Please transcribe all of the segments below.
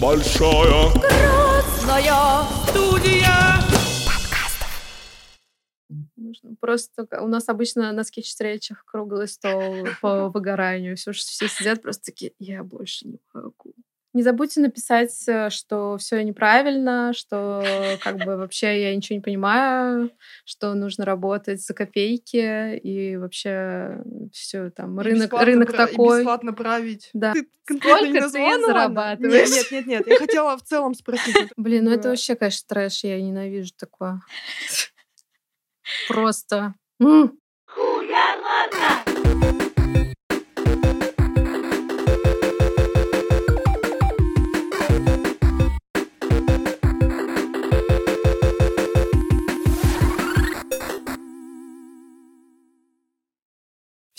Большая Красная студия. Нужно Просто у нас обычно на скетч-встречах круглый стол по выгоранию. Все, все сидят просто такие, я больше не могу. Не забудьте написать, э, что все неправильно, что как бы вообще я ничего не понимаю, что нужно работать за копейки и вообще все там И рынок рынок пра- и такой. бесплатно править. Да. Ты конкретно Сколько ты зарабатываешь? Нет, нет, нет, нет. Я хотела в целом спросить. Блин, ну это вообще, конечно, трэш, я ненавижу такое. Просто. М.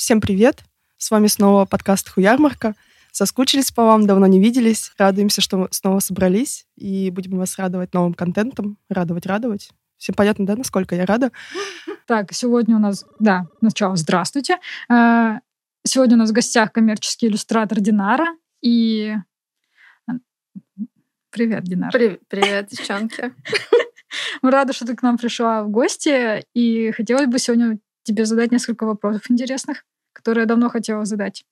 Всем привет! С вами снова подкаст Хуярмарка. Соскучились по вам, давно не виделись. Радуемся, что мы снова собрались и будем вас радовать новым контентом. Радовать, радовать. Всем понятно, да, насколько я рада? Так, сегодня у нас, да, сначала здравствуйте. Э, Сегодня у нас в гостях коммерческий иллюстратор Динара и... э, Привет, Динар. При- Привет, девчонки. Мы рады, что ты к нам пришла в гости, и хотелось бы сегодня тебе задать несколько вопросов интересных, которые я давно хотела задать.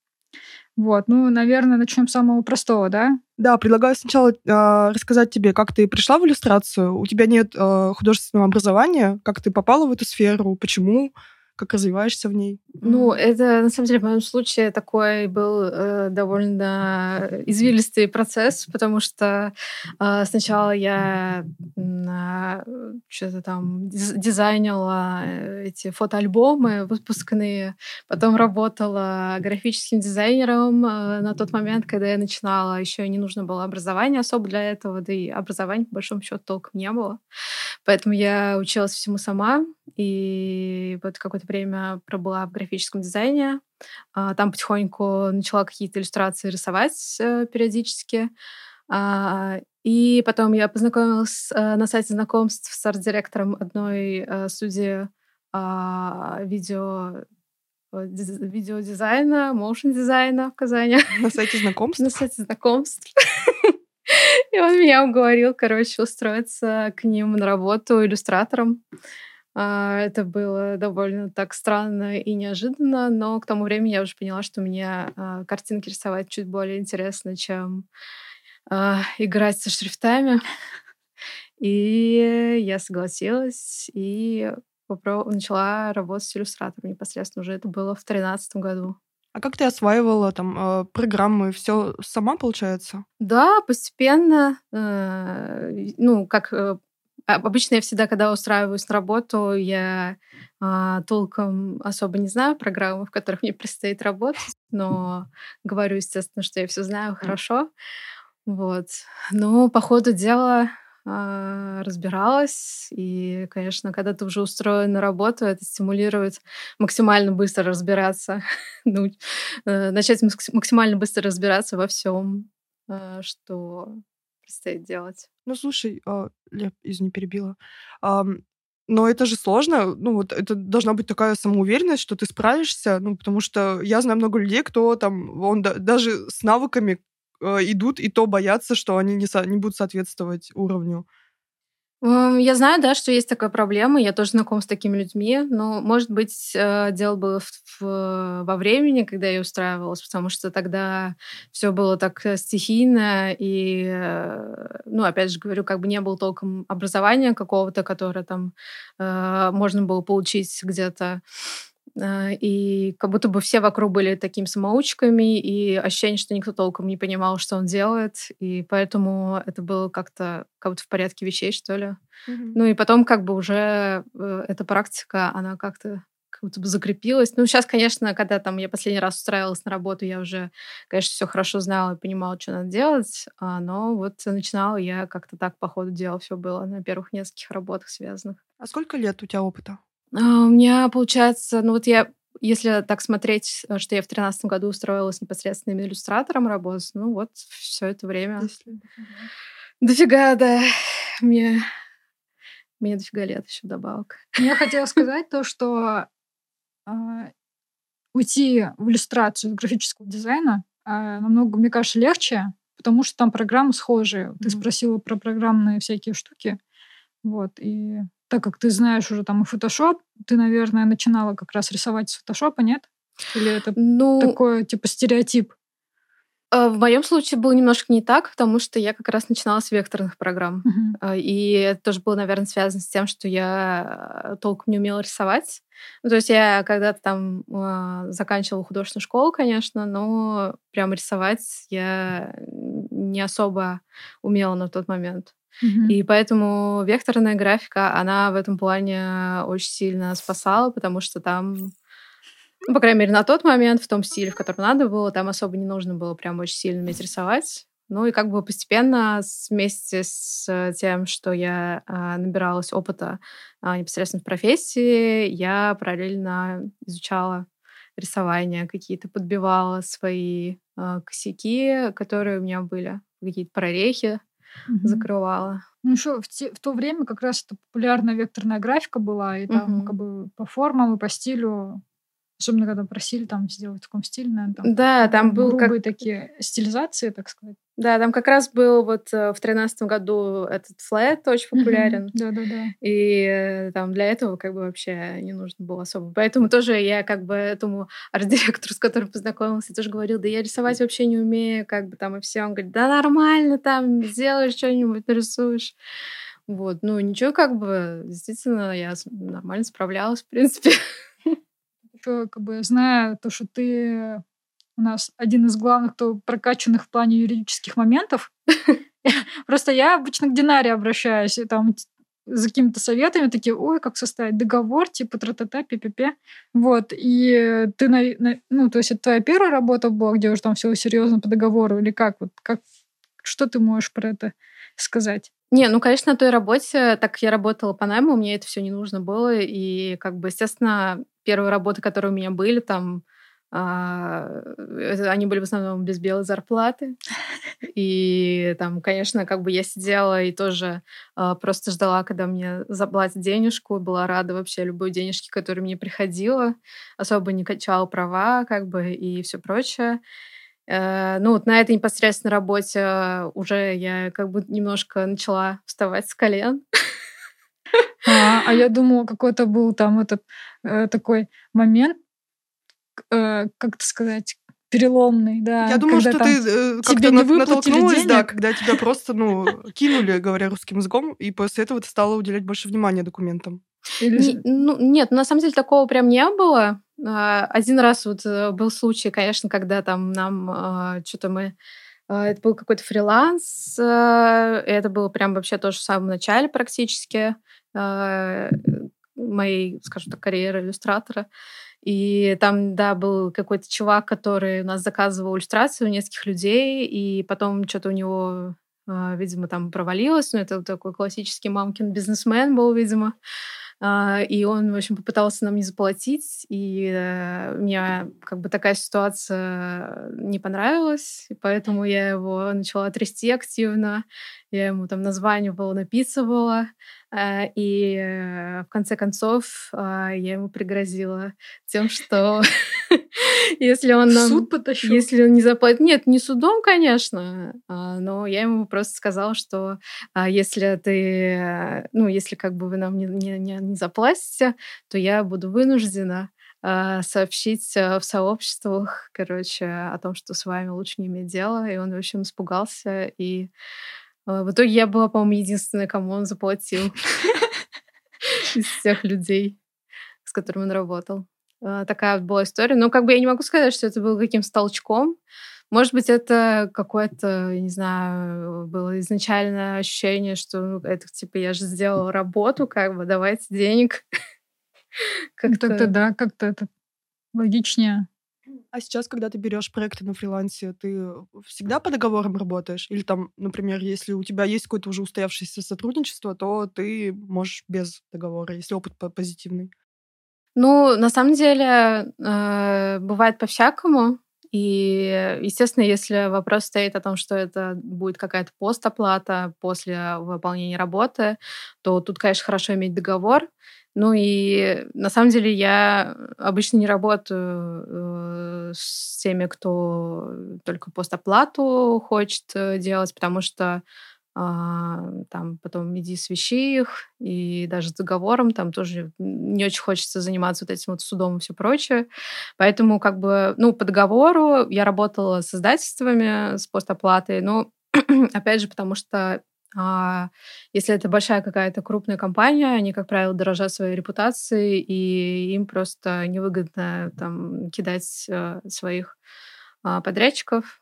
Вот, ну, наверное, начнем с самого простого, да? Да, предлагаю сначала э, рассказать тебе, как ты пришла в иллюстрацию. У тебя нет э, художественного образования. Как ты попала в эту сферу? Почему? Как развиваешься в ней? Ну, это на самом деле в моем случае такой был э, довольно извилистый процесс, потому что э, сначала я что-то там диз- дизайнила э, эти фотоальбомы выпускные, потом работала графическим дизайнером э, на тот момент, когда я начинала, еще не нужно было образование особо для этого, да и образования по большому счету толком не было. Поэтому я училась всему сама, и вот какое-то время пробыла в графическом дизайне. А, Там потихоньку начала какие-то иллюстрации рисовать э, периодически. А, И потом я познакомилась э, на сайте знакомств с арт-директором одной э, студии а, видео диз- видеодизайна, моушен дизайна в Казани На сайте знакомств? на сайте знакомств. И он меня уговорил, короче, устроиться к ним на работу иллюстратором. А, Это было довольно так странно и неожиданно, но к тому времени я уже поняла, что мне а, картинки рисовать чуть более интересно, чем а, играть со шрифтами. И я согласилась и попро- начала работать с иллюстратором непосредственно. Уже это было в тринадцатом году. А как ты осваивала там программы? Все сама, получается? Да, постепенно. э, Ну, как э, обычно я всегда, когда устраиваюсь на работу, я а, толком особо не знаю программы, в которых мне предстоит работать, но говорю, естественно, что я все знаю хорошо. Вот. Но по ходу дела а, разбиралась. И, конечно, когда ты уже устроен на работу, это стимулирует максимально быстро разбираться, ну, э, начать макс- максимально быстро разбираться во всем, э, что предстоит делать. Ну, слушай, а, я, извини, перебила. Ам, но это же сложно. Ну, вот это должна быть такая самоуверенность, что ты справишься. Ну, потому что я знаю много людей, кто там, он да- даже с навыками э, идут, и то боятся, что они не, со- не будут соответствовать уровню. Я знаю, да, что есть такая проблема. Я тоже знакома с такими людьми. Но, может быть, э, дело было в- в- во времени, когда я устраивалась, потому что тогда все было так э, стихийно. И, э, ну, опять же говорю, как бы не было толком образования какого-то, которое там э, можно было получить где-то. Э, И как будто бы все вокруг были такими самоучками, и ощущение, что никто толком не понимал, что он делает. И поэтому это было как-то как будто в порядке вещей, что ли. Ну и потом как бы уже э, эта практика, она как-то как будто бы закрепилась. Ну, сейчас, конечно, когда там я последний раз устраивалась на работу, я уже, конечно, все хорошо знала и понимала, что надо делать, а, но вот начинала я как-то так по ходу дела все было на первых нескольких работах связанных. А сколько лет у тебя опыта? А, У меня получается, ну вот я, если так смотреть, э, что я в тринадцатом году устроилась непосредственным иллюстратором работать, ну вот все это время. Лет. Дофига, да. Мне, мне дофига лет еще добавок. Я хотела сказать то, что а, уйти в иллюстрацию графического дизайна а, намного, мне кажется, легче, потому что там программы схожие. Ты спросила про программные всякие штуки. Вот, и так как ты знаешь уже там и Photoshop, ты, наверное, начинала как раз рисовать с Photoshop, нет? Или это ну, такой, типа, стереотип? Э, в моем случае было немножко не так, потому что я как раз начинала с векторных программ. Uh-huh. И это тоже было, наверное, связано с тем, что я э, толком не умела рисовать. Ну, то есть я когда-то там э, заканчивала художественную школу, конечно, но прям рисовать я не особо умела на тот момент. Mm-hmm. И поэтому векторная графика, она в этом плане очень сильно спасала, потому что там ну, по крайней мере, на тот момент, в том стиле, в котором надо было, там особо не нужно было прям очень сильно уметь рисовать. Ну и как бы постепенно вместе с тем, что я а, набиралась опыта а, непосредственно в профессии, я параллельно изучала рисование, какие-то подбивала свои а, косяки, которые у меня были, какие-то прорехи mm-hmm. закрывала. Ну, еще в, те, в то время как раз это популярная векторная графика была, и там mm-hmm. как бы по формам и по стилю Особенно, когда просили там сделать в таком стиле, наверное, там, да, там был грубые как... такие стилизации, так сказать. Да, там как раз был вот э, в тринадцатом году этот флэт очень популярен. Да-да-да. И э, там для этого как бы вообще не нужно было особо. Поэтому тоже я как бы этому арт-директору, с которым познакомился, тоже говорил, да я рисовать вообще не умею, как бы там и все. Он говорит, да нормально, там сделаешь что-нибудь, нарисуешь. Вот, ну ничего, как бы, действительно, я нормально справлялась, в принципе. как бы, зная то, что ты у нас один из главных, кто прокачанных в плане юридических моментов, просто я обычно к Динаре обращаюсь, и там за какими-то советами, такие, ой, как составить договор, типа тра-та-та, пи-пи-пи. Вот, и ты, на, на, ну, то есть это твоя первая работа была, где уже там все серьезно по договору, или как? Вот как, что ты можешь про это сказать? Не, ну, конечно, на той работе, так как я работала по найму, мне это все не нужно было. И, как бы, естественно, первые работы, которые у меня были, там, а, они были в основном без белой зарплаты. И там, конечно, как бы я сидела и тоже а, просто ждала, когда мне заплатят денежку, была рада вообще любой денежке, которая мне приходила, особо не качала права, как бы, и все прочее. Э, ну, вот на этой непосредственной работе уже я как бы немножко начала вставать с колен. А, а я думала, какой-то был там этот э, такой момент, э, как это сказать, переломный, да. Я думаю, что ты э, как-то на, натолкнулась, денег. да, когда тебя просто, ну, кинули, говоря русским языком, и после этого ты стала уделять больше внимания документам. Или... Не, ну, нет, на самом деле такого прям не было. А, один раз вот э, был случай, конечно, когда там нам а, что-то мы это был какой-то фриланс, это было прям вообще тоже в самом начале практически моей, скажем так, карьеры иллюстратора. И там, да, был какой-то чувак, который у нас заказывал иллюстрацию у нескольких людей, и потом что-то у него, видимо, там провалилось. Ну, это такой классический мамкин бизнесмен был, видимо. А, и он, в общем, попытался нам не заплатить, и э, мне как бы такая ситуация не понравилась, и поэтому я его начала трясти активно, я ему там названивала, написывала, э, и э, в конце концов я ему пригрозила тем, что если он нам... Суд потащил? Если он не заплатит... Нет, не судом, конечно, а, но я ему просто сказала, что а, если ты... Ну, если как бы вы нам не, не, не, не заплатите, то я буду вынуждена а, сообщить в сообществах, короче, о том, что с вами лучше не иметь дела. И он, в общем, испугался. И в итоге я была, по-моему, единственная, кому он заплатил из всех людей, с которыми он работал. А, такая была история. Но как бы я не могу сказать, что это было каким-то толчком. Может быть, это какое-то, не знаю, было изначальное ощущение, что ну, это типа я же сделала работу, как бы давайте денег. Как-то ну, да, как-то это логичнее. А сейчас, когда ты берешь проекты на фрилансе, ты всегда по договорам работаешь? Или там, например, если у тебя есть какое-то уже устоявшееся сотрудничество, то ты можешь без договора, если опыт позитивный? Ну, на самом деле, э, бывает по-всякому. И, естественно, если вопрос стоит о том, что это будет какая-то постоплата после выполнения работы, то тут, конечно, хорошо иметь договор. Ну и на самом деле я обычно не работаю э, с теми, кто только постоплату хочет э, делать, потому что там потом иди свищи их, и даже с договором там тоже не очень хочется заниматься вот этим вот судом и все прочее. Поэтому как бы, ну, по договору я работала с издательствами, с постоплатой, но опять же, потому что а если это большая какая-то крупная компания, они, как правило, дорожат своей репутацией, и им просто невыгодно там кидать э, своих а, подрядчиков.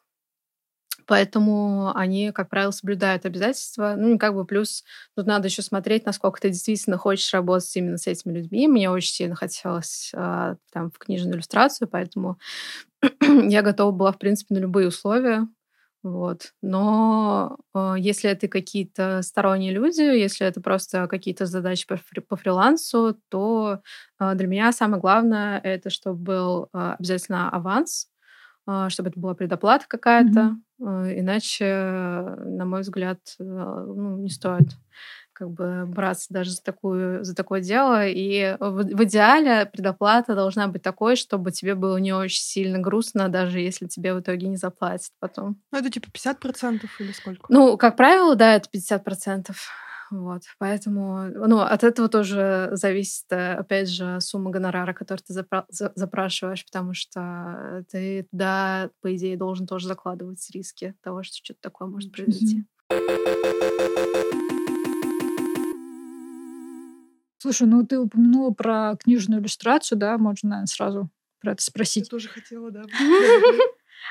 Поэтому они, как правило, соблюдают обязательства. Ну, как бы плюс тут надо еще смотреть, насколько ты действительно хочешь работать именно с этими людьми. Мне очень сильно хотелось а, там в книжную иллюстрацию, поэтому я готова была, в принципе, на любые условия. Вот. Но э, если это какие-то сторонние люди, если это просто какие-то задачи по, фри- по фрилансу, то э, для меня самое главное это, чтобы был э, обязательно аванс, э, чтобы это была предоплата какая-то, э, иначе, на мой взгляд, э, ну, не стоит как бы браться даже за, такую, за такое дело. И в, в идеале предоплата должна быть такой, чтобы тебе было не очень сильно грустно, даже если тебе в итоге не заплатят потом. Ну, это типа 50% или сколько? Ну, как правило, да, это 50%. Вот, поэтому, ну, от этого тоже зависит, э, опять же, сумма гонорара, который ты запра- запрашиваешь, потому что ты туда, по идее, должен тоже закладывать риски того, что что-то такое может произойти. Слушай, ну ты упомянула про книжную иллюстрацию, да, можно наверное, сразу про это спросить. Я тоже хотела, да.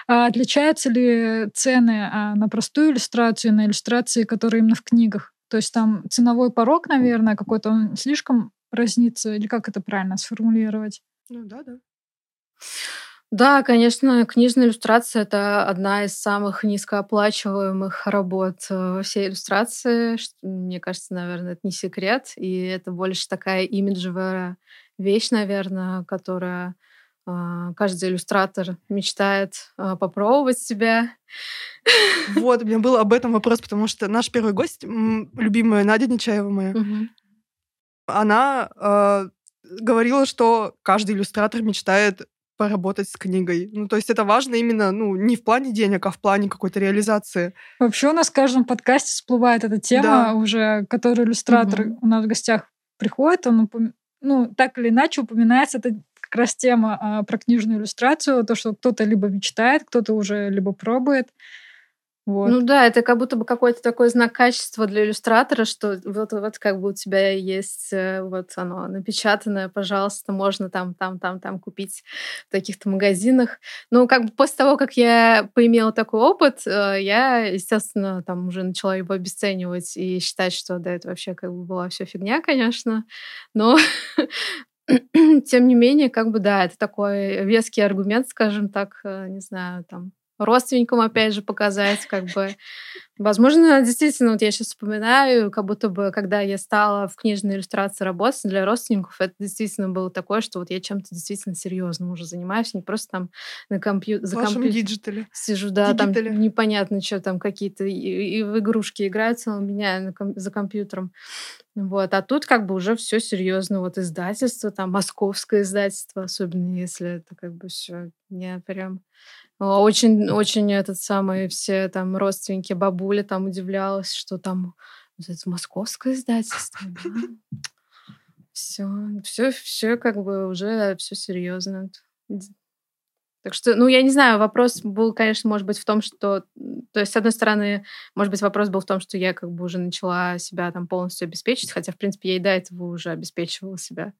А отличаются ли цены а, на простую иллюстрацию и на иллюстрации, которые именно в книгах? То есть там ценовой порог, наверное, какой-то он слишком разнится, или как это правильно сформулировать? Ну да, да. Да, конечно, книжная иллюстрация это одна из самых низкооплачиваемых работ э, во всей иллюстрации. Мне кажется, наверное, это не секрет. И это больше такая имиджевая вещь, наверное, которая каждый иллюстратор мечтает а, попробовать себя. Вот, у меня был об этом вопрос, потому что наш первый гость, любимая Надя Нечаева моя, угу. она э, говорила, что каждый иллюстратор мечтает поработать с книгой. Ну, то есть это важно именно, ну, не в плане денег, а в плане какой-то реализации. Вообще у нас в каждом подкасте всплывает эта тема да. уже, который иллюстратор угу. у нас в гостях приходит, он. Ну, так или иначе упоминается эта как раз тема а, про книжную иллюстрацию, то, что кто-то либо мечтает, кто-то уже либо пробует. Вот. Ну да, это как будто бы какой-то такой знак качества для иллюстратора, что вот, вот как бы у тебя есть э, вот оно напечатанное, пожалуйста, можно там, там, там, там купить в таких-то магазинах. Ну, как бы после того, как я поимела такой опыт, э, я, естественно, там уже начала его обесценивать и считать, что да, это вообще как бы была все фигня, конечно. Но тем не менее, как бы да, это такой веский аргумент, скажем так, э, не знаю, там родственникам, опять же, показать, как бы. Возможно, действительно, вот я сейчас вспоминаю, как будто бы, когда я стала в книжной иллюстрации работать для родственников, это действительно было такое, что вот я чем-то действительно серьезным уже занимаюсь, не просто там на компьютере за компьютером сижу, да, Дигитале. там непонятно, что там какие-то и, и в игрушки играются у меня на ком- за компьютером. Вот. А тут как бы уже все серьезно. Вот издательство, там московское издательство, особенно если это как бы все не прям очень, очень этот самый, все там родственники, бабуля там удивлялась, что там это московское издательство. Все, все, все как бы уже все серьезно. Так что, ну, я не знаю, вопрос был, конечно, может быть, в том, что... То есть, с одной стороны, может быть, вопрос был в том, что я как бы уже начала себя там полностью обеспечить, хотя, в принципе, я и до этого уже обеспечивала себя.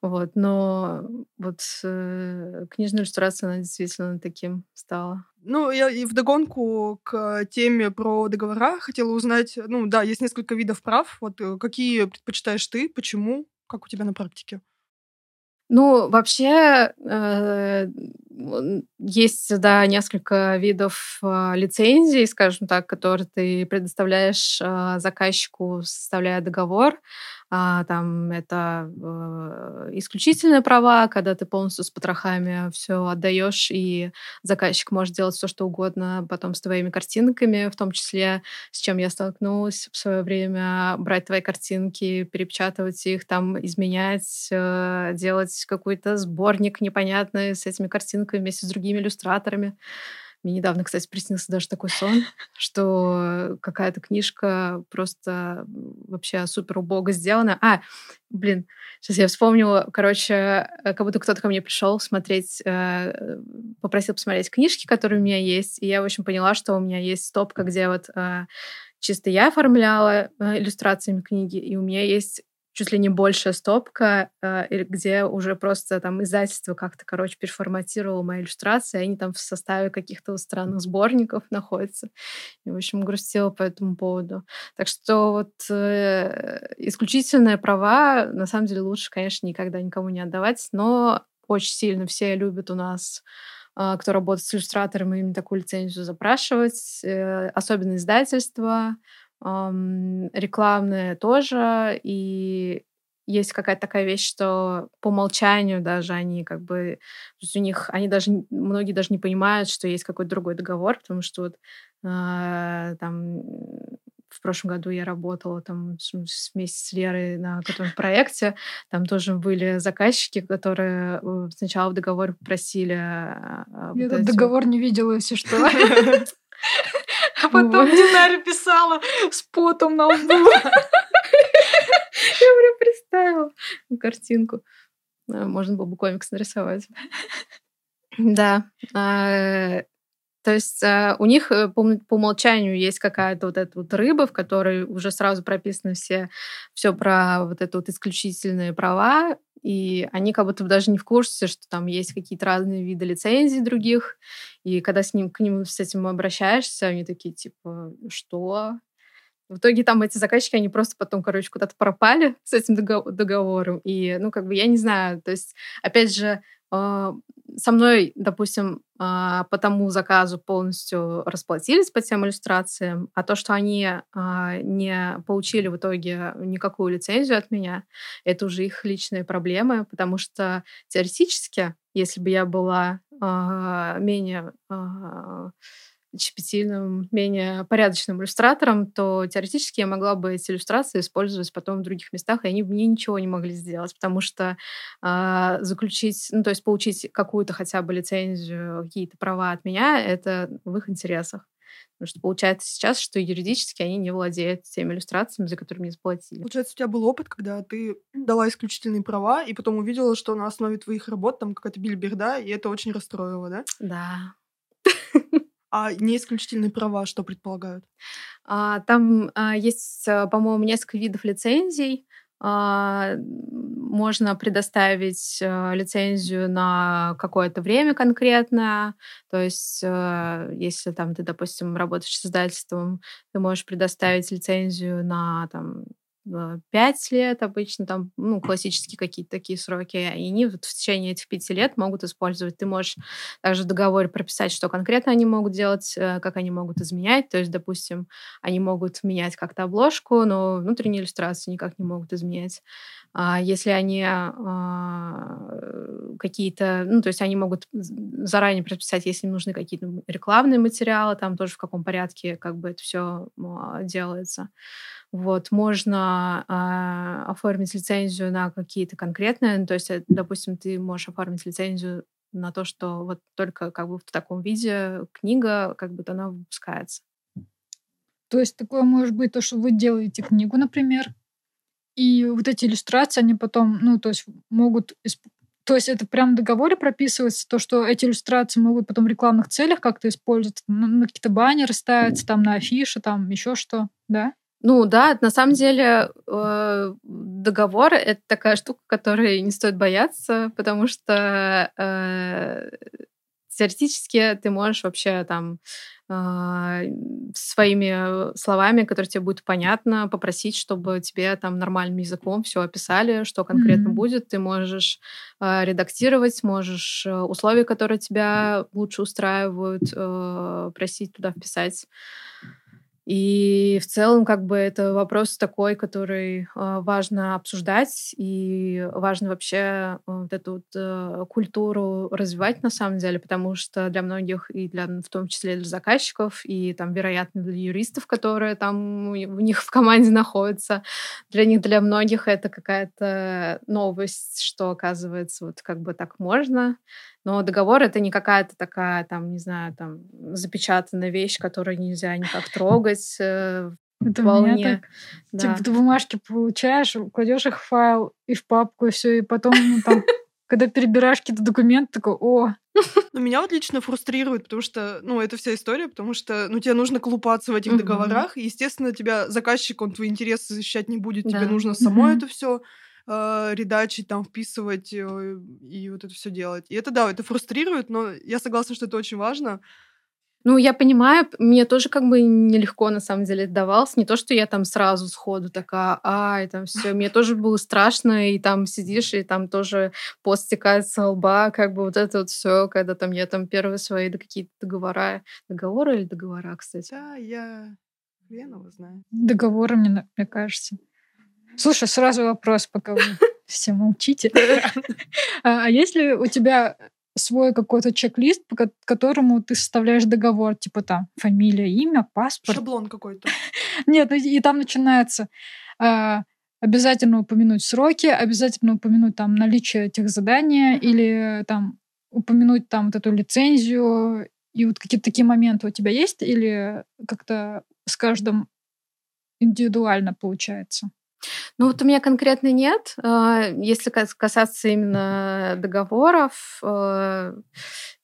Вот. Но вот э, книжная иллюстрация, она действительно таким стала. Ну, я и вдогонку к теме про договора хотела узнать. Ну, да, есть несколько видов прав. Вот э, какие предпочитаешь ты, почему, как у тебя на практике? Ну, вообще, э, есть, да, несколько видов э, лицензий, скажем так, которые ты предоставляешь э, заказчику, составляя договор. А, там это э, исключительные права, когда ты полностью с потрохами все отдаешь, и заказчик может делать все, что угодно потом с твоими картинками, в том числе, с чем я столкнулась в свое время, брать твои картинки, перепечатывать их, там изменять, э, делать какой-то сборник непонятный с этими картинками вместе с другими иллюстраторами. Мне недавно, кстати, приснился даже такой сон, что какая-то книжка просто вообще супер убого сделана. А, блин, сейчас я вспомнила, короче, э, как будто кто-то ко мне пришел смотреть, э, попросил посмотреть книжки, которые у меня есть, и я, в общем, поняла, что у меня есть стопка, где вот э, чисто я оформляла иллюстрациями книги, и у меня есть чуть ли не большая стопка, э, где уже просто там издательство как-то, короче, переформатировало мои иллюстрации, они там в составе каких-то странных сборников находятся. И, в общем, грустила по этому поводу. Так что вот э, исключительные права, на самом деле, лучше, конечно, никогда никому не отдавать, но очень сильно все любят у нас э, кто работает с иллюстратором, им такую лицензию запрашивать, э, особенно издательства, рекламные тоже, и есть какая-то такая вещь, что по умолчанию даже они как бы... То есть у них... Они даже... Многие даже не понимают, что есть какой-то другой договор, потому что вот э, там в прошлом году я работала там вместе с Лерой на каком-то проекте. Там тоже были заказчики, которые э, сначала в договоре попросили... А, я этот договор не видела, если что. А потом Динаре писала с потом на лбу. Я прям представила картинку. Можно было бы комикс нарисовать. Да. А, то есть а, у них э, по, по умолчанию есть какая-то вот эта вот рыба, в которой уже сразу прописано все, все про вот это вот исключительные права, и они как будто бы даже не в курсе, что там есть какие-то разные виды лицензий других, и когда с ним, к ним с этим обращаешься, они такие, типа, что? В итоге там эти заказчики, они просто потом, короче, куда-то пропали с этим договором. И, ну, как бы, я не знаю, то есть, опять же, а, со мной, допустим, по тому заказу полностью расплатились по тем иллюстрациям, а то, что они а, не получили в итоге никакую лицензию от меня, это уже их личные проблемы, потому что теоретически, если бы я была менее щепетильным, менее порядочным иллюстратором, то теоретически я могла бы эти иллюстрации использовать потом в других местах, и они мне ничего не могли сделать, потому что э, заключить, ну, то есть получить какую-то хотя бы лицензию, какие-то права от меня, это в их интересах. Потому что получается сейчас, что юридически они не владеют теми иллюстрациями, за которые мне заплатили. Получается, у тебя был опыт, когда ты дала исключительные права, и потом увидела, что на основе твоих работ там какая-то бильберда, и это очень расстроило, да? Да. А не исключительные права что предполагают? А, там а, есть, а, по-моему, несколько видов лицензий. А, можно предоставить а, лицензию на какое-то время конкретное. То есть, а, если там ты, допустим, работаешь с издательством, ты можешь предоставить лицензию на там, пять лет обычно, там, ну, классические какие-то такие сроки, и они вот в течение этих пяти лет могут использовать. Ты можешь также в договоре прописать, что конкретно они могут делать, э, как они могут изменять. То есть, допустим, они могут менять как-то обложку, но внутренние иллюстрации никак не могут изменять. А если они а, какие-то, ну, то есть они могут заранее прописать, если им нужны какие-то рекламные материалы, там тоже в каком порядке как бы это все а, делается. Вот, можно э, оформить лицензию на какие-то конкретные, ну, то есть, э, допустим, ты можешь оформить лицензию на то, что вот только как бы в таком виде книга, как бы она выпускается. То есть такое может быть то, что вы делаете книгу, например, и вот эти иллюстрации, они потом, ну, то есть могут... То есть это прям в договоре прописывается, то, что эти иллюстрации могут потом в рекламных целях как-то использоваться, на, на какие-то баннеры ставятся, там на афиши, там еще что, да? Ну да, на самом деле э, договор это такая штука, которой не стоит бояться, потому что э, теоретически ты можешь вообще там а, своими словами, которые тебе будет понятно, попросить, чтобы тебе там нормальным языком все описали, что конкретно mm-hmm. будет. Ты можешь э, редактировать, можешь э, условия, которые тебя лучше устраивают, э, просить туда вписать. И в целом, как бы, это вопрос такой, который э, важно обсуждать, и важно вообще э, вот эту вот, э, культуру развивать на самом деле, потому что для многих, и для, в том числе для заказчиков, и там, вероятно, для юристов, которые там у них в команде находятся, для них, для многих это какая-то новость, что, оказывается, вот как бы так можно. Но договор это не какая-то такая, там, не знаю, там, запечатанная вещь, которую нельзя никак трогать. Э, это вполне. Меня так, да. Типа ты бумажки получаешь, кладешь их в файл и в папку, и все, и потом ну, там когда перебираешь какие-то документы, такой, о. Ну, меня вот лично фрустрирует, потому что, ну, это вся история, потому что, ну, тебе нужно колупаться в этих договорах, и, естественно, тебя заказчик, он твои интересы защищать не будет, тебе нужно само это все э, редачить, там, вписывать э, и вот это все делать. И это, да, это фрустрирует, но я согласна, что это очень важно. Ну, я понимаю, мне тоже как бы нелегко на самом деле давалось. Не то, что я там сразу сходу такая, а, и там все. Мне тоже было страшно, и там сидишь, и там тоже пост стекает с лба, как бы вот это вот все, когда там я там первые свои да, какие-то договора. Договоры или договора, кстати? Да, я хрен его знаю. Договоры, мне, мне кажется. Слушай, сразу вопрос, пока вы все молчите. А, а если у тебя свой какой-то чек-лист, по которому ты составляешь договор, типа там фамилия, имя, паспорт. Шаблон какой-то. Нет, ну и там начинается а, обязательно упомянуть сроки, обязательно упомянуть там наличие этих заданий или там упомянуть там вот эту лицензию и вот какие-то такие моменты у тебя есть или как-то с каждым индивидуально получается? Ну вот у меня конкретно нет. А, если касаться именно договоров, э,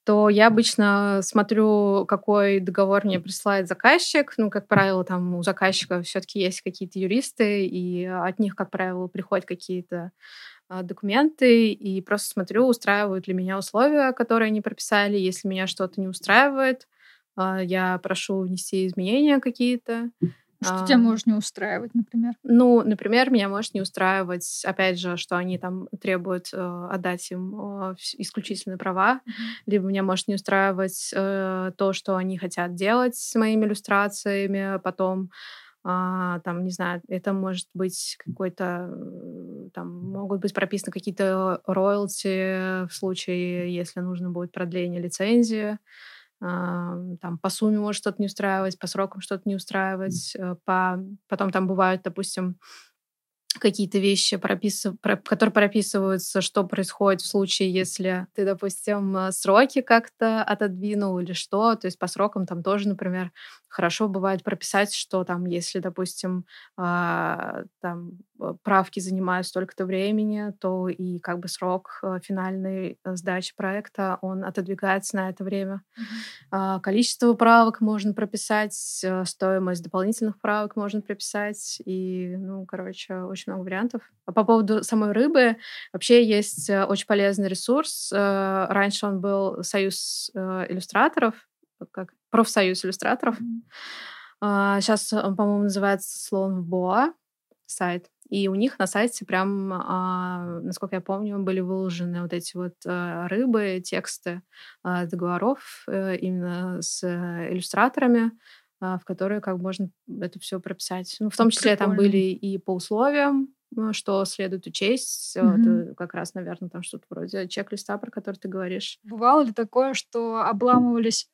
то я обычно смотрю, какой договор мне присылает заказчик. Ну, как правило, там у заказчика все-таки есть какие-то юристы, и от них, как правило, приходят какие-то а, документы, и просто смотрю, устраивают ли меня условия, которые они прописали. Если меня что-то не устраивает, а, я прошу внести изменения какие-то. Что а, тебя может не устраивать, например? Ну, например, меня может не устраивать, опять же, что они там требуют э, отдать им э, исключительные права, mm-hmm. либо меня может не устраивать э, то, что они хотят делать с моими иллюстрациями, потом а, там, не знаю, это может быть какой-то, э, там, могут быть прописаны какие-то роялти в случае, если нужно будет продление лицензии там по сумме может что-то не устраивать, по срокам что-то не устраивать, э, по... потом там бывают, допустим, какие-то вещи, прописыв... которые прописываются, что происходит в случае, если ты, допустим, сроки как-то отодвинул или что. То есть по срокам там тоже, например, хорошо бывает прописать, что там, если, допустим, э, там э, правки занимают столько-то времени, то и как бы срок э, финальной э, сдачи проекта, он отодвигается на это время. Mm-hmm. Э, количество правок можно прописать, э, стоимость дополнительных правок можно прописать, и, ну, короче, очень много вариантов. А по поводу самой рыбы, вообще есть очень полезный ресурс. Раньше он был Союз иллюстраторов, как профсоюз иллюстраторов. Mm-hmm. Сейчас он, по-моему, называется «Слон в Боа» сайт. И у них на сайте прям, а, насколько я помню, были выложены вот эти вот а, рыбы, тексты а, договоров а, именно с иллюстраторами, а, в которые как можно это все прописать. Ну, в том числе Прикольно. там были и по условиям, что следует учесть. Mm-hmm. Это как раз, наверное, там что-то вроде чек-листа, про который ты говоришь. Бывало ли такое, что обламывались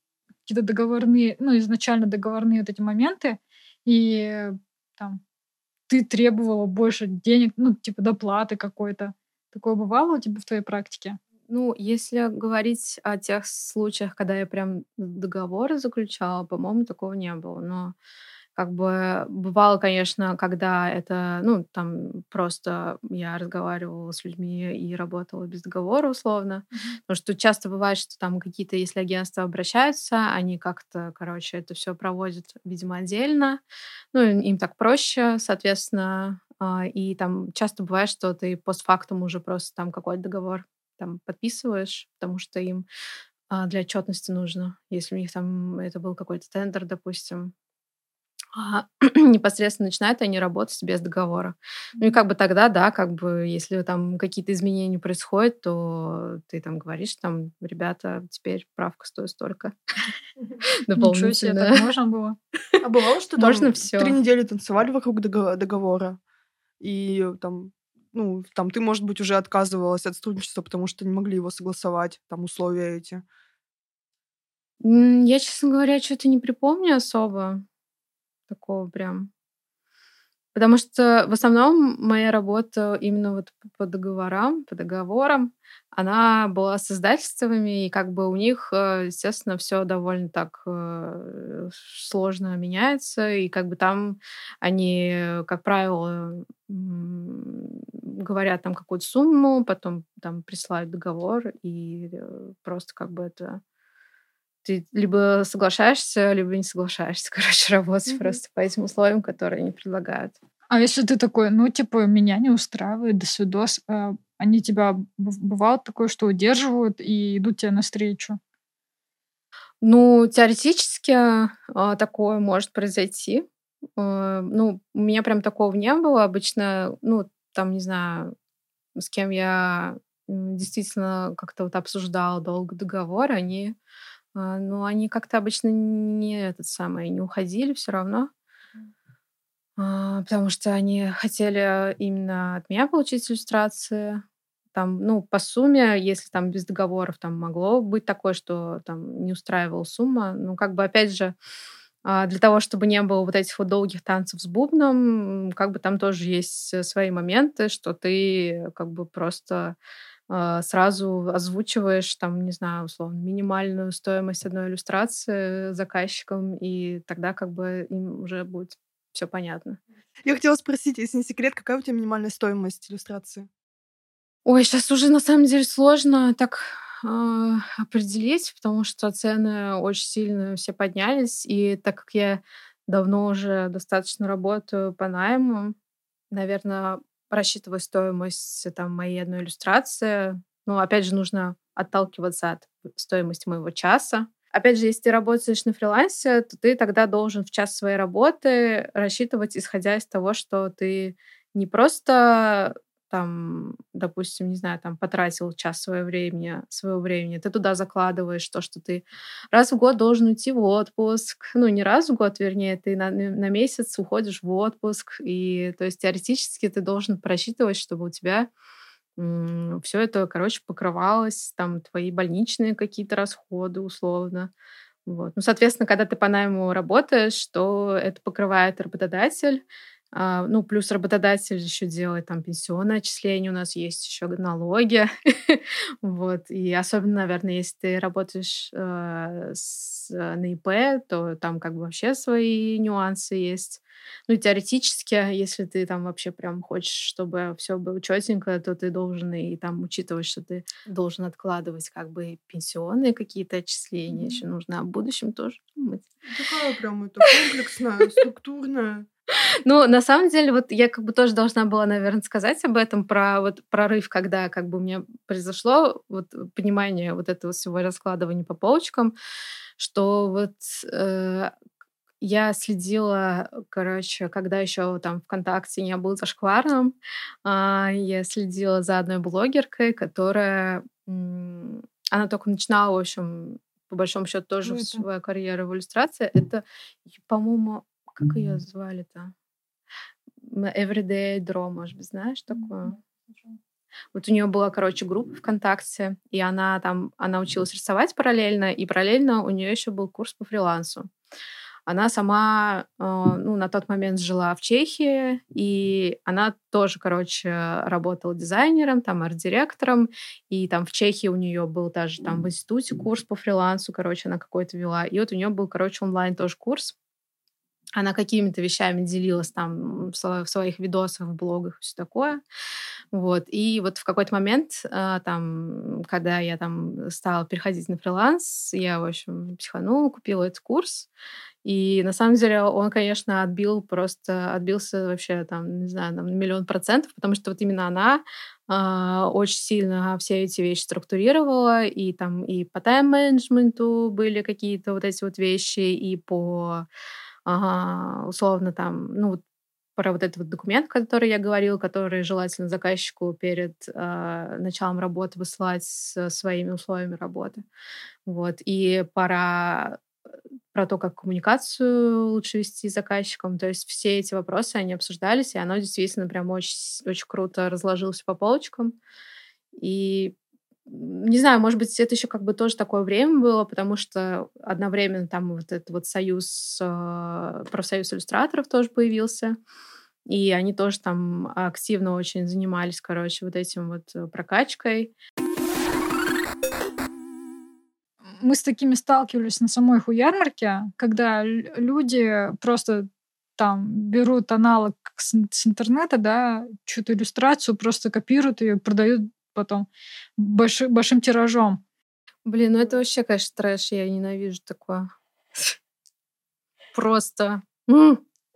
какие-то договорные, ну, изначально договорные вот эти моменты, и там ты требовала больше денег, ну, типа доплаты какой-то. Такое бывало у тебя в твоей практике? Ну, если говорить о тех случаях, когда я прям договоры заключала, по-моему, такого не было. Но как бы бывало, конечно, когда это, ну, там просто я разговаривала с людьми и работала без договора условно. Mm-hmm. Потому что часто бывает, что там какие-то, если агентства обращаются, они как-то, короче, это все проводят, видимо, отдельно. Ну, им так проще, соответственно. А, и там часто бывает, что ты постфактум уже просто там какой-то договор там подписываешь, потому что им а, для отчетности нужно. Если у них там это был какой-то тендер, допустим, а, непосредственно начинают они работать без договора. Ну и как бы тогда, да, как бы если там какие-то изменения происходят, то ты там говоришь, там, ребята, теперь правка стоит столько. Ничего себе, так можно было? А бывало, что можно все. три недели танцевали вокруг договора, и там ну, там ты, может быть, уже отказывалась от сотрудничества, потому что не могли его согласовать, там условия эти. Я, честно говоря, что-то не припомню особо такого прям. Потому что в основном моя работа именно вот по договорам, по договорам, она была с издательствами, и как бы у них, э, естественно, все довольно так э, сложно меняется, и как бы там они, как правило, говорят там какую-то сумму, потом там присылают договор, и э, просто как бы это ты либо соглашаешься, либо не соглашаешься, короче, работать mm-hmm. просто по этим условиям, которые они предлагают. А если ты такой, ну, типа, меня не устраивает, до свидос, а они тебя, бывало такое, что удерживают и идут тебе навстречу? Ну, теоретически а, такое может произойти. А, ну, у меня прям такого не было. Обычно, ну, там, не знаю, с кем я действительно как-то вот обсуждала долго договор, они но они как-то обычно не этот самый, не уходили все равно. А, потому что они хотели именно от меня получить иллюстрации. Там, ну, по сумме, если там без договоров, там могло быть такое, что там не устраивала сумма. Ну, как бы, опять же, а, для того, чтобы не было вот этих вот долгих танцев с бубном, как бы там тоже есть свои моменты, что ты как бы просто а, сразу озвучиваешь, там, не знаю, условно, минимальную стоимость одной иллюстрации заказчикам, и тогда как бы им уже будет все понятно. Я хотела спросить, если не секрет, какая у тебя минимальная стоимость иллюстрации? Ой, сейчас уже на самом деле сложно так э, определить, потому что цены очень сильно все поднялись, и так как я давно уже достаточно работаю по найму, наверное, рассчитываю стоимость там, моей одной иллюстрации. Но, опять же, нужно отталкиваться от стоимости моего часа. Опять же, если ты работаешь на фрилансе, то ты тогда должен в час своей работы рассчитывать, исходя из того, что ты не просто там, допустим, не знаю, там потратил час своего времени, своего времени, ты туда закладываешь то, что ты раз в год должен уйти в отпуск, ну не раз в год, вернее, ты на, на месяц уходишь в отпуск, и то есть теоретически ты должен просчитывать, чтобы у тебя все это, короче, покрывалось, там твои больничные какие-то расходы условно. Вот. Ну, соответственно, когда ты по найму работаешь, то это покрывает работодатель, ну, плюс работодатель еще делает там пенсионное отчисление, у нас есть еще налоги. вот. И особенно, наверное, если ты работаешь э, с, э, на ИП, то там как бы вообще свои нюансы есть. Ну теоретически, если ты там вообще прям хочешь, чтобы все было четенько, то ты должен и там учитывать, что ты должен откладывать как бы пенсионные какие-то отчисления, mm-hmm. еще нужно о будущем тоже думать. Такая прям это комплексная, структурная. Ну, на самом деле, вот я как бы тоже должна была, наверное, сказать об этом, про вот прорыв, когда как бы у меня произошло вот понимание вот этого всего раскладывания по полочкам, что вот э, я следила, короче, когда еще там ВКонтакте не был зашкварным, э, я следила за одной блогеркой, которая... М- она только начинала, в общем, по большому счету, тоже ну, свою карьеру в иллюстрации. Это, по-моему, как ее звали-то? Everyday Draw, может быть, знаешь такое? Вот у нее была, короче, группа ВКонтакте, и она там, она училась рисовать параллельно, и параллельно у нее еще был курс по фрилансу. Она сама, э, ну, на тот момент жила в Чехии, и она тоже, короче, работала дизайнером, там, арт-директором, и там в Чехии у нее был даже там в институте курс по фрилансу, короче, она какой-то вела, и вот у нее был, короче, онлайн тоже курс, она какими-то вещами делилась там в своих видосах, в блогах, все такое. Вот. И вот в какой-то момент, а, там, когда я там стала переходить на фриланс, я, в общем, психанула, купила этот курс. И на самом деле он, конечно, отбил просто, отбился вообще там, не знаю, там, миллион процентов, потому что вот именно она э, очень сильно все эти вещи структурировала, и там и по тайм-менеджменту были какие-то вот эти вот вещи, и по условно там, ну, про вот этот вот документ, который я говорила, который желательно заказчику перед э, началом работы высылать с своими условиями работы. Вот. И пора э, про то, как коммуникацию лучше вести с заказчиком. То есть все эти вопросы, они обсуждались, и оно действительно прям очень, очень круто разложилось по полочкам. И не знаю, может быть, это еще как бы тоже такое время было, потому что одновременно там вот этот вот союз, э, профсоюз иллюстраторов тоже появился, и они тоже там активно очень занимались, короче, вот этим вот э, прокачкой. Мы с такими сталкивались на самой хуярмарке, когда люди просто там берут аналог с, с интернета, да, чью-то иллюстрацию, просто копируют ее, продают потом большим, большим тиражом. Блин, ну это вообще, конечно, трэш, я ненавижу такое. Просто.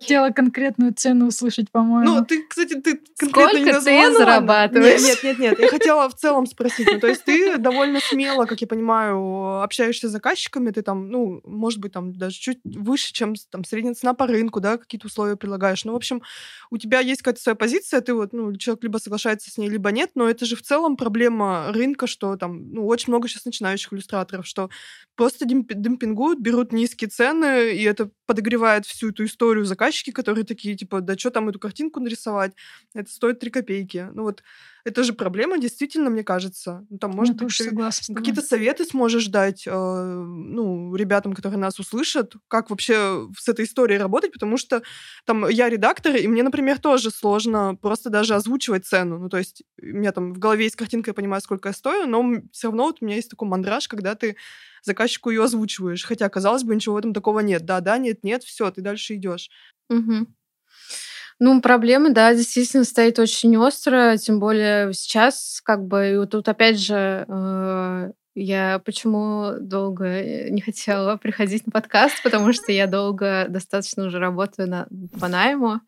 Хотела конкретную цену услышать, по-моему. Ну, ты, кстати, ты конкретно Сколько не назвала. ты зарабатываешь? Нет, нет, нет, нет. Я хотела в целом спросить. Ну, то есть ты довольно смело, как я понимаю, общаешься с заказчиками, ты там, ну, может быть, там даже чуть выше, чем там средняя цена по рынку, да, какие-то условия предлагаешь. Ну, в общем, у тебя есть какая-то своя позиция, ты вот, ну, человек либо соглашается с ней, либо нет, но это же в целом проблема рынка, что там, ну, очень много сейчас начинающих иллюстраторов, что просто демпингуют, берут низкие цены, и это подогревает всю эту историю заказчики, которые такие, типа, да что там эту картинку нарисовать, это стоит 3 копейки. Ну вот, это же проблема, действительно, мне кажется. Ну, там, может быть, ты какие-то советы сможешь дать, э, ну, ребятам, которые нас услышат, как вообще с этой историей работать, потому что там я редактор, и мне, например, тоже сложно просто даже озвучивать цену. Ну, то есть у меня там в голове есть картинка, я понимаю, сколько я стою, но все равно вот у меня есть такой мандраж, когда ты заказчику ее озвучиваешь. Хотя, казалось бы, ничего в этом такого нет. Да, да, нет, нет, все, ты дальше идешь. Угу. Ну, проблема, да, действительно стоит очень остро, тем более сейчас, как бы, и вот тут опять же э, я почему долго э, не хотела приходить на подкаст, потому что я долго достаточно уже работаю на, по найму,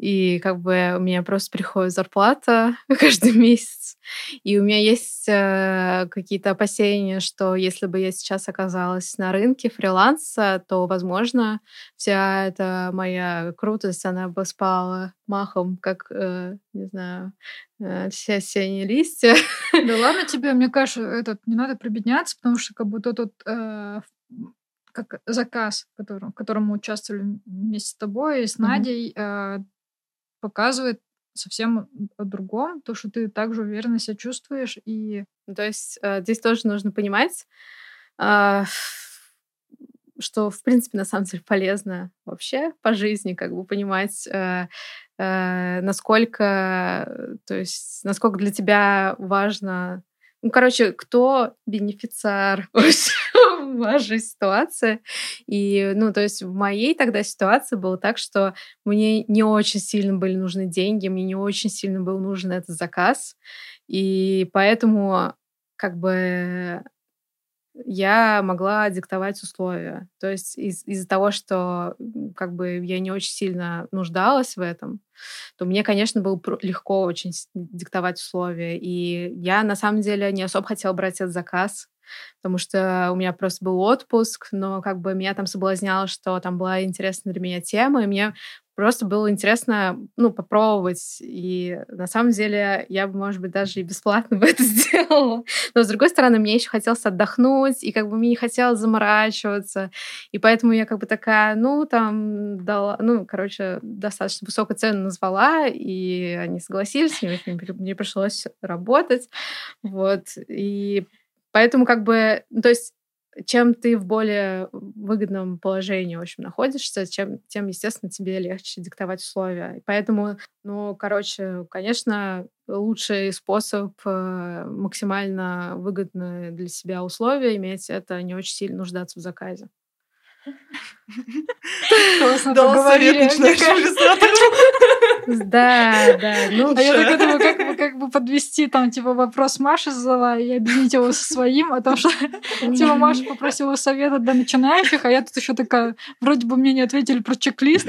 и как бы у меня просто приходит зарплата каждый месяц, и у меня есть э, какие-то опасения, что если бы я сейчас оказалась на рынке фриланса, то, возможно, вся эта моя крутость, она бы спала махом, как, э, не знаю, э, все осенние листья. Да ладно тебе, мне кажется, этот, не надо прибедняться, потому что как будто тут э, как заказ, который, в котором мы участвовали вместе с тобой и с Надей, э, показывает совсем о другом, то, что ты также уверенно себя чувствуешь и... То есть э, здесь тоже нужно понимать, э, что, в принципе, на самом деле полезно вообще по жизни, как бы понимать, э, э, насколько, то есть, насколько для тебя важно ну, короче, кто бенефициар в вашей ситуации? И, ну, то есть в моей тогда ситуации было так, что мне не очень сильно были нужны деньги, мне не очень сильно был нужен этот заказ. И поэтому как бы я могла диктовать условия. То есть из- из-за того, что как бы я не очень сильно нуждалась в этом, то мне, конечно, было легко очень диктовать условия. И я, на самом деле, не особо хотела брать этот заказ, потому что у меня просто был отпуск, но как бы меня там соблазняло, что там была интересная для меня тема, и мне просто было интересно, ну, попробовать. И на самом деле я бы, может быть, даже и бесплатно бы это сделала. Но, с другой стороны, мне еще хотелось отдохнуть, и как бы мне не хотелось заморачиваться. И поэтому я как бы такая, ну, там, дала, ну, короче, достаточно высокую цену назвала, и они согласились, мне, мне пришлось работать. Вот. И поэтому как бы, то есть чем ты в более выгодном положении, в общем, находишься, чем, тем, естественно, тебе легче диктовать условия. И поэтому, ну, короче, конечно, лучший способ э, максимально выгодные для себя условия иметь — это не очень сильно нуждаться в заказе. Классно поговорили. Мне кажется. Да, да. Ну, А я так думаю, как бы, как бы подвести там, типа, вопрос Маши задала и объединить его со своим, о том, что, типа, Маша попросила совета для начинающих, а я тут еще такая, вроде бы мне не ответили про чек-лист.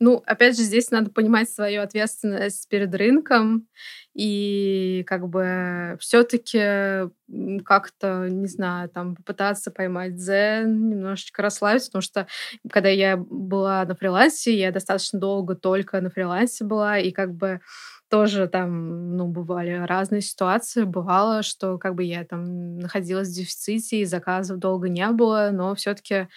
Ну, опять же, здесь надо понимать свою ответственность перед рынком и как бы все-таки как-то, не знаю, там попытаться поймать дзен, немножечко расслабиться, потому что когда я была на фрилансе, я достаточно долго только на фрилансе была, и как бы тоже там, ну, бывали разные ситуации. Бывало, что как бы я там находилась в дефиците, и заказов долго не было, но все-таки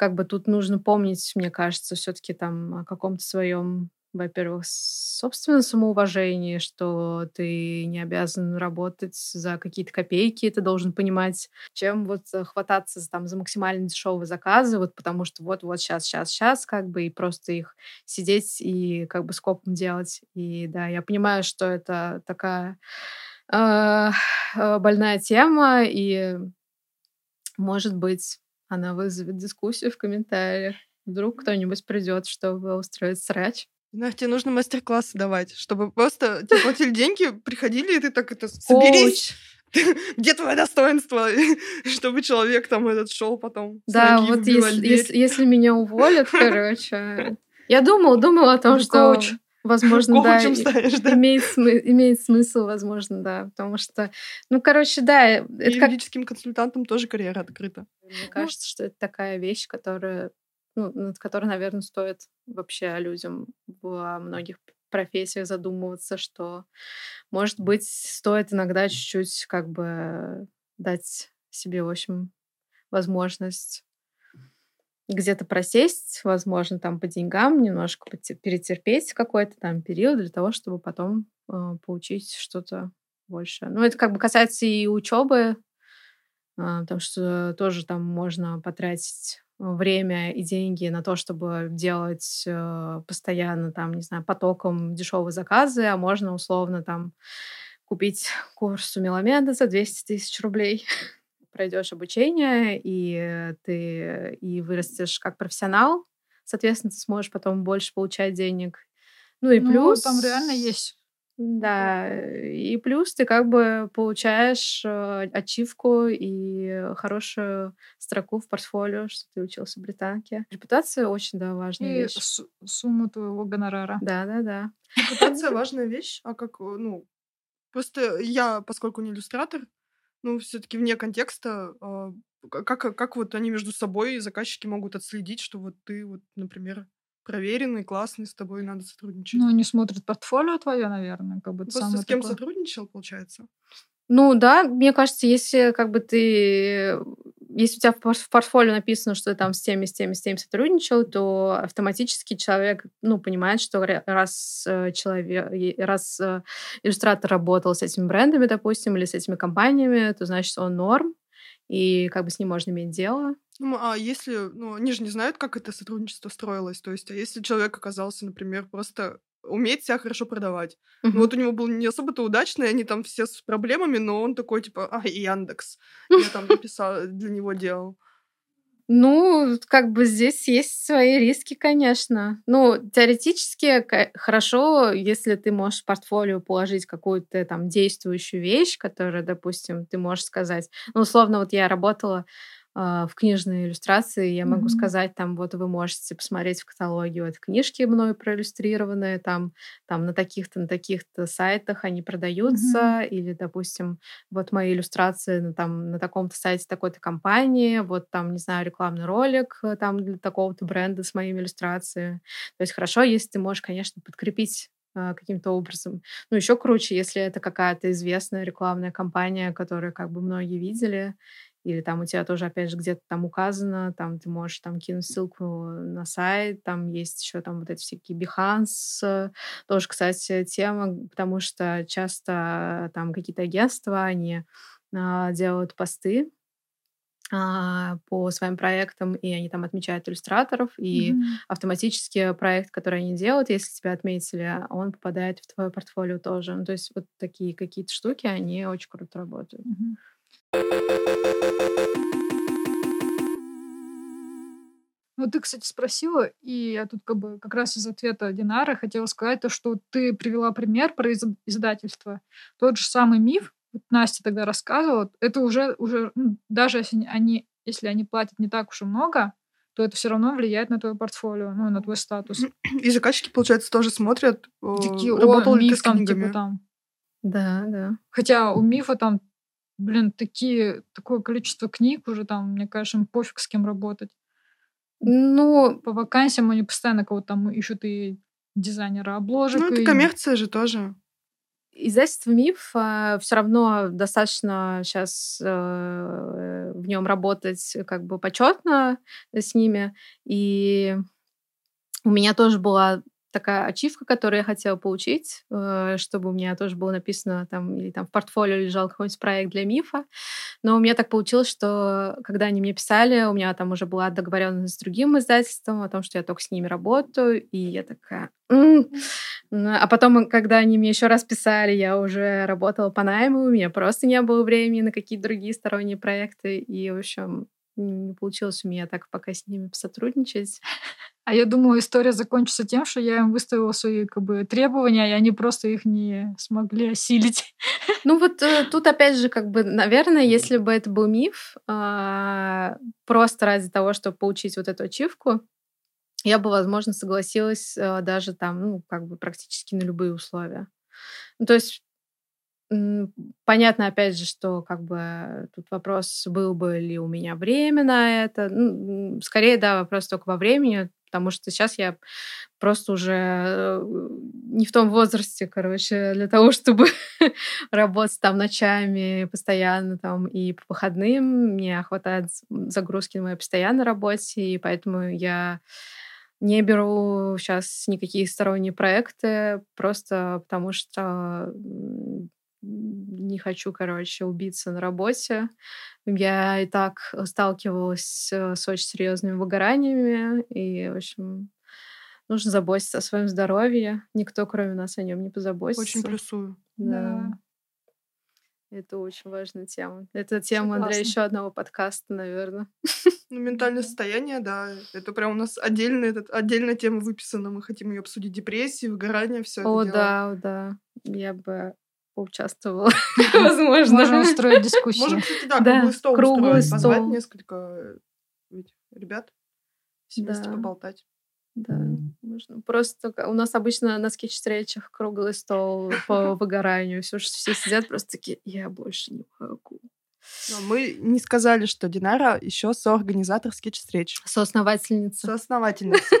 как бы тут нужно помнить, мне кажется, все-таки там о каком-то своем, во-первых, собственном самоуважении, что ты не обязан работать за какие-то копейки, ты должен понимать, чем вот хвататься за, там за максимально дешевые заказы, вот потому что вот-вот сейчас, сейчас, сейчас, как бы и просто их сидеть и как бы скопом делать. И да, я понимаю, что это такая э, э, больная тема, и может быть она вызовет дискуссию в комментариях. Вдруг кто-нибудь придет, чтобы устроить срач. Настя, тебе нужно мастер-классы давать, чтобы просто тебе платили деньги, приходили, и ты так это соберись. Где твое достоинство? Чтобы человек там этот шел потом. Да, вот если, если, если меня уволят, короче. Я думала, думала о том, что Коуч. Возможно, да, станешь, да. имеет, смы- имеет смысл, возможно, да, потому что, ну, короче, да, И это как юридическим консультантам тоже карьера открыта. Мне кажется, что это такая вещь, которая, ну, над которой, наверное, стоит вообще людям во многих профессиях задумываться, что, может быть, стоит иногда чуть-чуть как бы дать себе, в общем, возможность где-то просесть, возможно, там по деньгам немножко перетерпеть какой-то там период для того, чтобы потом э, получить что-то большее. Ну, это как бы касается и учебы, а, потому что тоже там можно потратить время и деньги на то, чтобы делать э, постоянно там, не знаю, потоком дешевые заказы, а можно условно там купить курс у Меламеда за 200 тысяч рублей. Пройдешь обучение, и ты и вырастешь как профессионал, соответственно, ты сможешь потом больше получать денег. Ну и Ну, плюс... там реально есть. Да, и плюс ты как бы получаешь э, ачивку и хорошую строку в портфолио, что ты учился в британке. Репутация очень, да, важная И вещь. су- сумму твоего гонорара. Да, да, да. Репутация важная вещь, а как, э, ну, просто я, поскольку не иллюстратор, ну, все-таки вне контекста, а, как, как вот они между собой, заказчики, могут отследить, что вот ты, вот, например, проверенный, классный, с тобой надо сотрудничать. Ну, они смотрят портфолио твое, наверное, как бы Просто с кем такое. сотрудничал, получается? Ну да, мне кажется, если как бы ты... Если у тебя в пор- в портфолио написано, что ты там с теми, с теми, с теми сотрудничал, то автоматически человек, ну, понимает, что раз э, человек, раз э, иллюстратор работал с этими брендами, допустим, или с этими компаниями, то значит, он норм, и как бы с ним можно иметь дело. Ну, а если, ну, они же не знают, как это сотрудничество строилось. То есть, а если человек оказался, например, просто умеет себя хорошо продавать. Мгм. вот у него был не особо-то удачный, они там все с проблемами, но он такой, типа, а, Яндекс. Я там написал, для него делал. Ну, как бы здесь есть свои риски, конечно. Ну, теоретически хорошо, если ты можешь в портфолио положить какую-то там действующую вещь, которая, допустим, ты можешь сказать. Ну, условно, вот я работала в книжной иллюстрации, я могу Мгм. сказать, там, вот вы можете посмотреть в каталоге вот книжки мною проиллюстрированные, там, там на таких-то, на таких-то сайтах они продаются, или, допустим, вот мои иллюстрации на, там, на таком-то сайте такой-то компании, вот там, не знаю, рекламный ролик э, там для такого-то бренда с моими иллюстрациями. То есть хорошо, если ты можешь, конечно, подкрепить э, каким-то образом. Ну, еще круче, если это какая-то известная рекламная кампания, которую как бы многие видели, или там у тебя тоже, опять же, где-то там указано, там ты можешь там кинуть ссылку на сайт, там есть еще там вот эти всякие Behance, тоже, кстати, тема, потому что часто там какие-то агентства, они а, делают посты а, по своим проектам, и они там отмечают иллюстраторов, и Мгм. автоматически проект, который они делают, если тебя отметили, он попадает в твое портфолио тоже. Ну, то есть вот такие какие-то штуки, они очень круто работают. Мгм. Ну, ты, кстати, спросила, и я тут как бы как раз из ответа Динары хотела сказать то, что ты привела пример про из- издательство. Тот же самый миф, вот Настя тогда рассказывала, это уже, уже ну, даже если они, если они платят не так уж и много, то это все равно влияет на твое портфолио, ну, на твой статус. И заказчики, получается, тоже смотрят, э, Такие, о, работал ли ты миф с там, книгами. типа, там. Да, да. Хотя у мифа там, блин, такие, такое количество книг уже там, мне кажется, им пофиг с кем работать. Ну, По вакансиям они постоянно кого-то там ищут и дизайнера обложек. Ну, это и- коммерция же тоже. издательство «Миф» все равно достаточно сейчас в нем работать как бы почетно с ними. И у меня тоже была такая ачивка, которую я хотела получить, э, чтобы у меня тоже было написано там, или там в портфолио лежал какой-нибудь проект для мифа. Но у меня так получилось, что когда они мне писали, у меня там уже была договоренность с другим издательством о том, что я только с ними работаю, и я такая... «М». А потом, когда они мне еще раз писали, я уже работала по найму, у меня просто не было времени на какие-то другие сторонние проекты, и, в общем, не получилось у меня так пока с ними сотрудничать. А я думала, история закончится тем, что я им выставила свои как бы, требования, и они просто их не смогли осилить. Ну вот э, тут опять же, как бы, наверное, если бы это был миф, а, просто ради того, чтобы получить вот эту ачивку, я бы, возможно, согласилась э, даже там, ну, как бы практически на любые условия. Ну, то есть понятно, опять же, что как бы тут вопрос, был бы ли у меня время на это. Ну, скорее, да, вопрос только во времени, потому что сейчас я просто уже э, не в том возрасте, короче, для того, чтобы работать там ночами постоянно там и по выходным. Мне хватает загрузки на моей постоянной работе, и поэтому я не беру сейчас никакие сторонние проекты, просто потому что не хочу, короче, убиться на работе. Я и так сталкивалась э, с очень серьезными выгораниями, и, в общем, нужно заботиться о своем здоровье. Никто, кроме нас, о нем не позаботится. Очень плюсую. Да. Это очень важная тема. Это тема для Согласна. еще одного подкаста, наверное. Ну, ментальное состояние, да, это прям у нас отдельная, этот, отдельная тема выписана. Мы хотим ее обсудить. Депрессии, выгорание, все О, это дело. да, да. Я бы поучаствовала, возможно. Можно устроить дискуссию. Можем, кстати, да, Да, круглый стол круглый устроить, позвать несколько э, ребят, все вместе Да. поболтать. Да, можно. Просто у нас обычно на скетч-встречах круглый стол по выгоранию. Все, все сидят просто такие, я больше не могу. Но мы не сказали, что Динара еще соорганизатор скетч-встреч. Соосновательница. Соосновательница.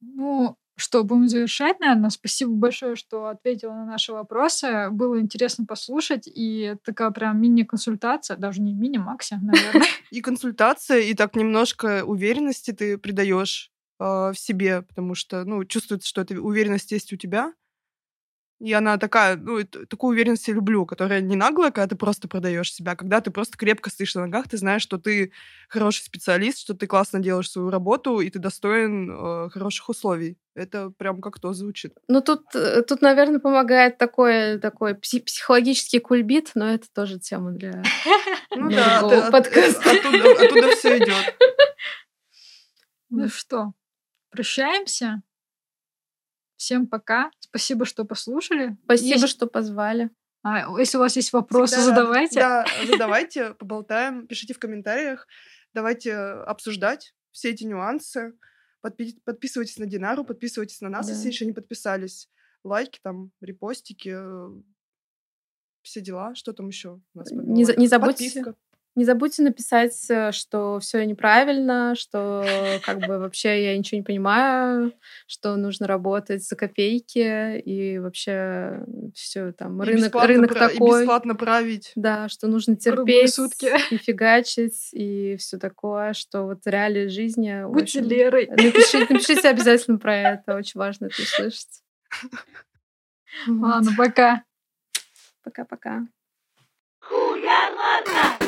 Ну, что, будем завершать, наверное. Спасибо большое, что ответила на наши вопросы. Было интересно послушать. И такая прям мини-консультация, даже не мини, макси, наверное. И консультация, и так немножко уверенности ты придаешь э, в себе, потому что, ну, чувствуется, что эта уверенность есть у тебя. И она такая, ну, такую уверенность я люблю, которая не наглая, когда ты просто продаешь себя, а когда ты просто крепко стоишь на ногах, ты знаешь, что ты хороший специалист, что ты классно делаешь свою работу, и ты достоин э, хороших условий. Это прям как то звучит. Ну, тут, э, тут, наверное, помогает такой, такой пси- психологический кульбит, но это тоже тема для... Ну другого от- подкаста. оттуда все идет. Ну что, прощаемся. Всем пока. Спасибо, что послушали. Спасибо, Если- что позвали. А, если у вас есть вопросы, Всегда задавайте. Да, задавайте, поболтаем, пишите в комментариях. Давайте обсуждать все эти нюансы. Подпи- подписывайтесь на Динару, подписывайтесь на нас, Да. если еще не подписались. Лайки там, репостики, э, все дела. Что там еще у нас? Не за- не забудьте Подписка. Не забудьте написать, э, что все неправильно, что как бы вообще я ничего не понимаю, что нужно работать за копейки и вообще все там И рынок бесплатно рынок пра- и такой. бесплатно править. Да, что нужно терпеть сутки. и фигачить и все такое, что вот реалии жизни. Будьте очень- Лерой. Напишите, напишите обязательно про это, очень важно это услышать. Ладно, пока. Пока-пока. Хуя ладно!